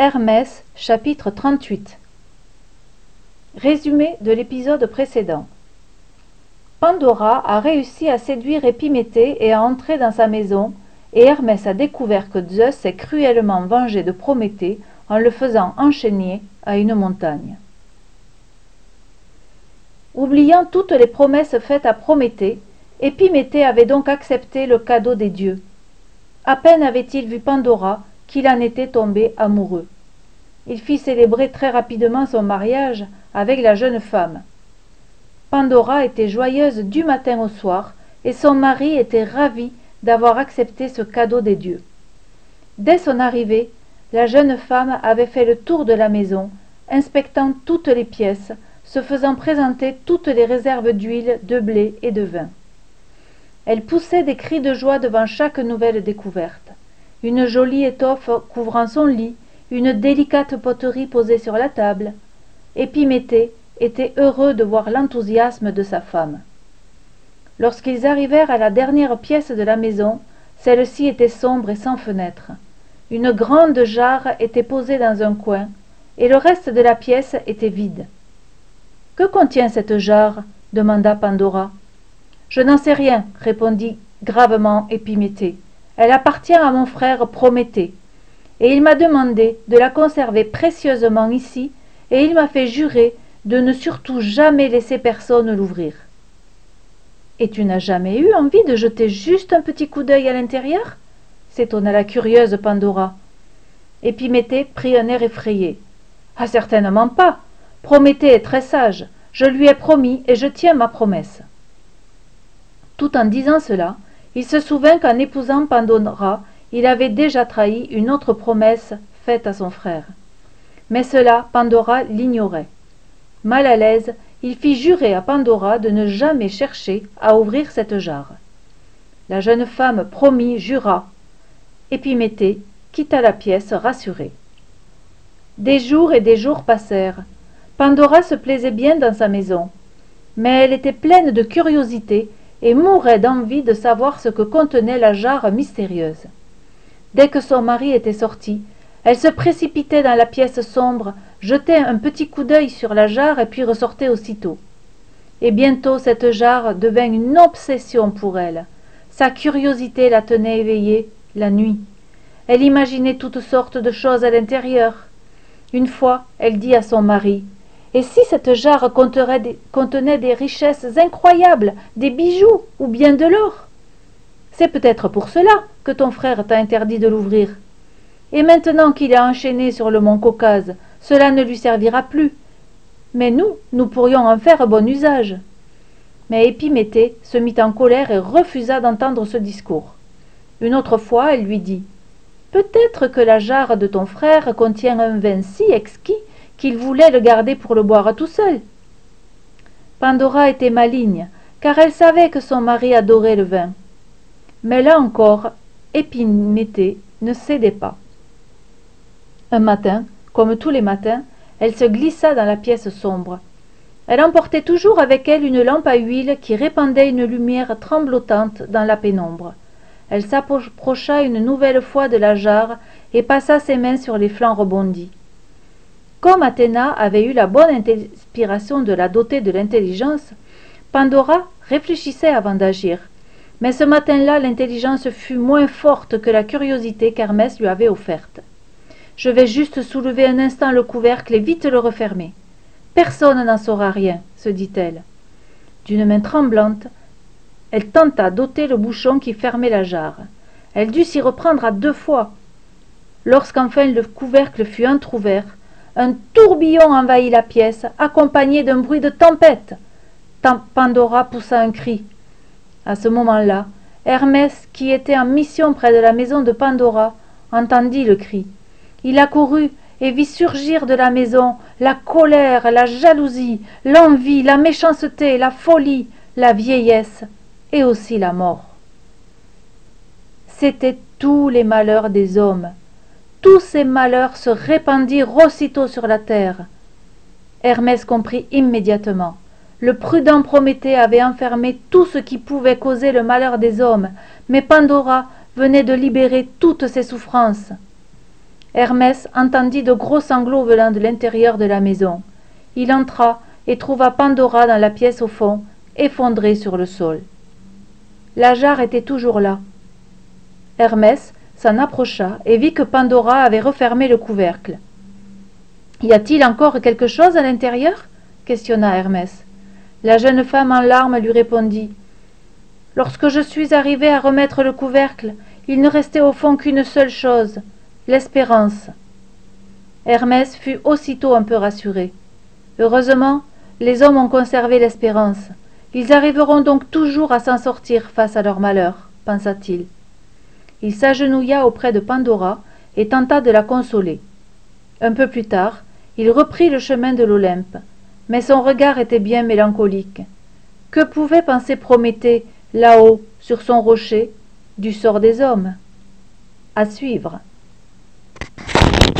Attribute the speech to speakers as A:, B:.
A: Hermès chapitre 38 Résumé de l'épisode précédent Pandora a réussi à séduire Épiméthée et à entrer dans sa maison, et Hermès a découvert que Zeus s'est cruellement vengé de Prométhée en le faisant enchaîner à une montagne. Oubliant toutes les promesses faites à Prométhée, Épiméthée avait donc accepté le cadeau des dieux. À peine avait-il vu Pandora qu'il en était tombé amoureux. Il fit célébrer très rapidement son mariage avec la jeune femme. Pandora était joyeuse du matin au soir, et son mari était ravi d'avoir accepté ce cadeau des dieux. Dès son arrivée, la jeune femme avait fait le tour de la maison, inspectant toutes les pièces, se faisant présenter toutes les réserves d'huile, de blé et de vin. Elle poussait des cris de joie devant chaque nouvelle découverte une jolie étoffe couvrant son lit une délicate poterie posée sur la table. Épiméthée était heureux de voir l'enthousiasme de sa femme. Lorsqu'ils arrivèrent à la dernière pièce de la maison celle-ci était sombre et sans fenêtre. Une grande jarre était posée dans un coin et le reste de la pièce était vide que contient cette jarre? demanda pandora je n'en sais rien répondit gravement épiméthée elle appartient à mon frère prométhée. Et il m'a demandé de la conserver précieusement ici et il m'a fait jurer de ne surtout jamais laisser personne l'ouvrir. Et tu n'as jamais eu envie de jeter juste un petit coup d'œil à l'intérieur? s'étonna la curieuse pandora. Épiméthée prit un air effrayé. Ah certainement pas. Prométhée est très sage. Je lui ai promis et je tiens ma promesse. Tout en disant cela il se souvint qu'en épousant pandora il avait déjà trahi une autre promesse faite à son frère. Mais cela pandora l'ignorait. Mal à l'aise il fit jurer à pandora de ne jamais chercher à ouvrir cette jarre. La jeune femme promit jura épiméthée quitta la pièce rassurée. Des jours et des jours passèrent. Pandora se plaisait bien dans sa maison mais elle était pleine de curiosité et mourait d'envie de savoir ce que contenait la jarre mystérieuse. Dès que son mari était sorti elle se précipitait dans la pièce sombre jetait un petit coup d'œil sur la jarre et puis ressortait aussitôt. Et bientôt cette jarre devint une obsession pour elle. Sa curiosité la tenait éveillée la nuit. Elle imaginait toutes sortes de choses à l'intérieur. Une fois elle dit à son mari et si cette jarre contenait des richesses incroyables des bijoux ou bien de l'or? C'est peut-être pour cela que ton frère t'a interdit de l'ouvrir. Et maintenant qu'il est enchaîné sur le mont caucase cela ne lui servira plus. Mais nous nous pourrions en faire bon usage. Mais épiméthée se mit en colère et refusa d'entendre ce discours. Une autre fois elle lui dit peut-être que la jarre de ton frère contient un vin si exquis qu'il voulait le garder pour le boire tout seul. Pandora était maligne car elle savait que son mari adorait le vin. Mais là encore épiméthée ne cédait pas. Un matin comme tous les matins elle se glissa dans la pièce sombre. Elle emportait toujours avec elle une lampe à huile qui répandait une lumière tremblotante dans la pénombre. Elle s'approcha une nouvelle fois de la jarre et passa ses mains sur les flancs rebondis comme athéna avait eu la bonne inspiration de la doter de l'intelligence pandora réfléchissait avant d'agir. Mais ce matin-là l'intelligence fut moins forte que la curiosité qu'hermès lui avait offerte. Je vais juste soulever un instant le couvercle et vite le refermer. Personne n'en saura rien se dit-elle. D'une main tremblante elle tenta d'ôter le bouchon qui fermait la jarre. Elle dut s'y reprendre à deux fois. Lorsqu'enfin le couvercle fut entr'ouvert un tourbillon envahit la pièce accompagné d'un bruit de tempête. Pandora poussa un cri. À ce moment-là hermès qui était en mission près de la maison de pandora entendit le cri. Il accourut et vit surgir de la maison la colère la jalousie l'envie la méchanceté la folie la vieillesse et aussi la mort. C'étaient tous les malheurs des hommes tous ces malheurs se répandirent aussitôt sur la terre. Hermès comprit immédiatement. Le prudent prométhée avait enfermé tout ce qui pouvait causer le malheur des hommes mais pandora venait de libérer toutes ses souffrances. Hermès entendit de gros sanglots venant de l'intérieur de la maison. Il entra et trouva pandora dans la pièce au fond effondrée sur le sol. La jarre était toujours là. Hermès s'en approcha et vit que pandora avait refermé le couvercle. Y a-t-il encore quelque chose à l'intérieur? questionna hermès. La jeune femme en larmes lui répondit lorsque je suis arrivée à remettre le couvercle il ne restait au fond qu'une seule chose l'espérance. Hermès fut aussitôt un peu rassuré. Heureusement les hommes ont conservé l'espérance. Ils arriveront donc toujours à s'en sortir face à leur malheur pensa-t-il il s'agenouilla auprès de pandora et tenta de la consoler. Un peu plus tard il reprit le chemin de l'olympe mais son regard était bien mélancolique. Que pouvait penser prométhée là-haut sur son rocher du sort des hommes? À suivre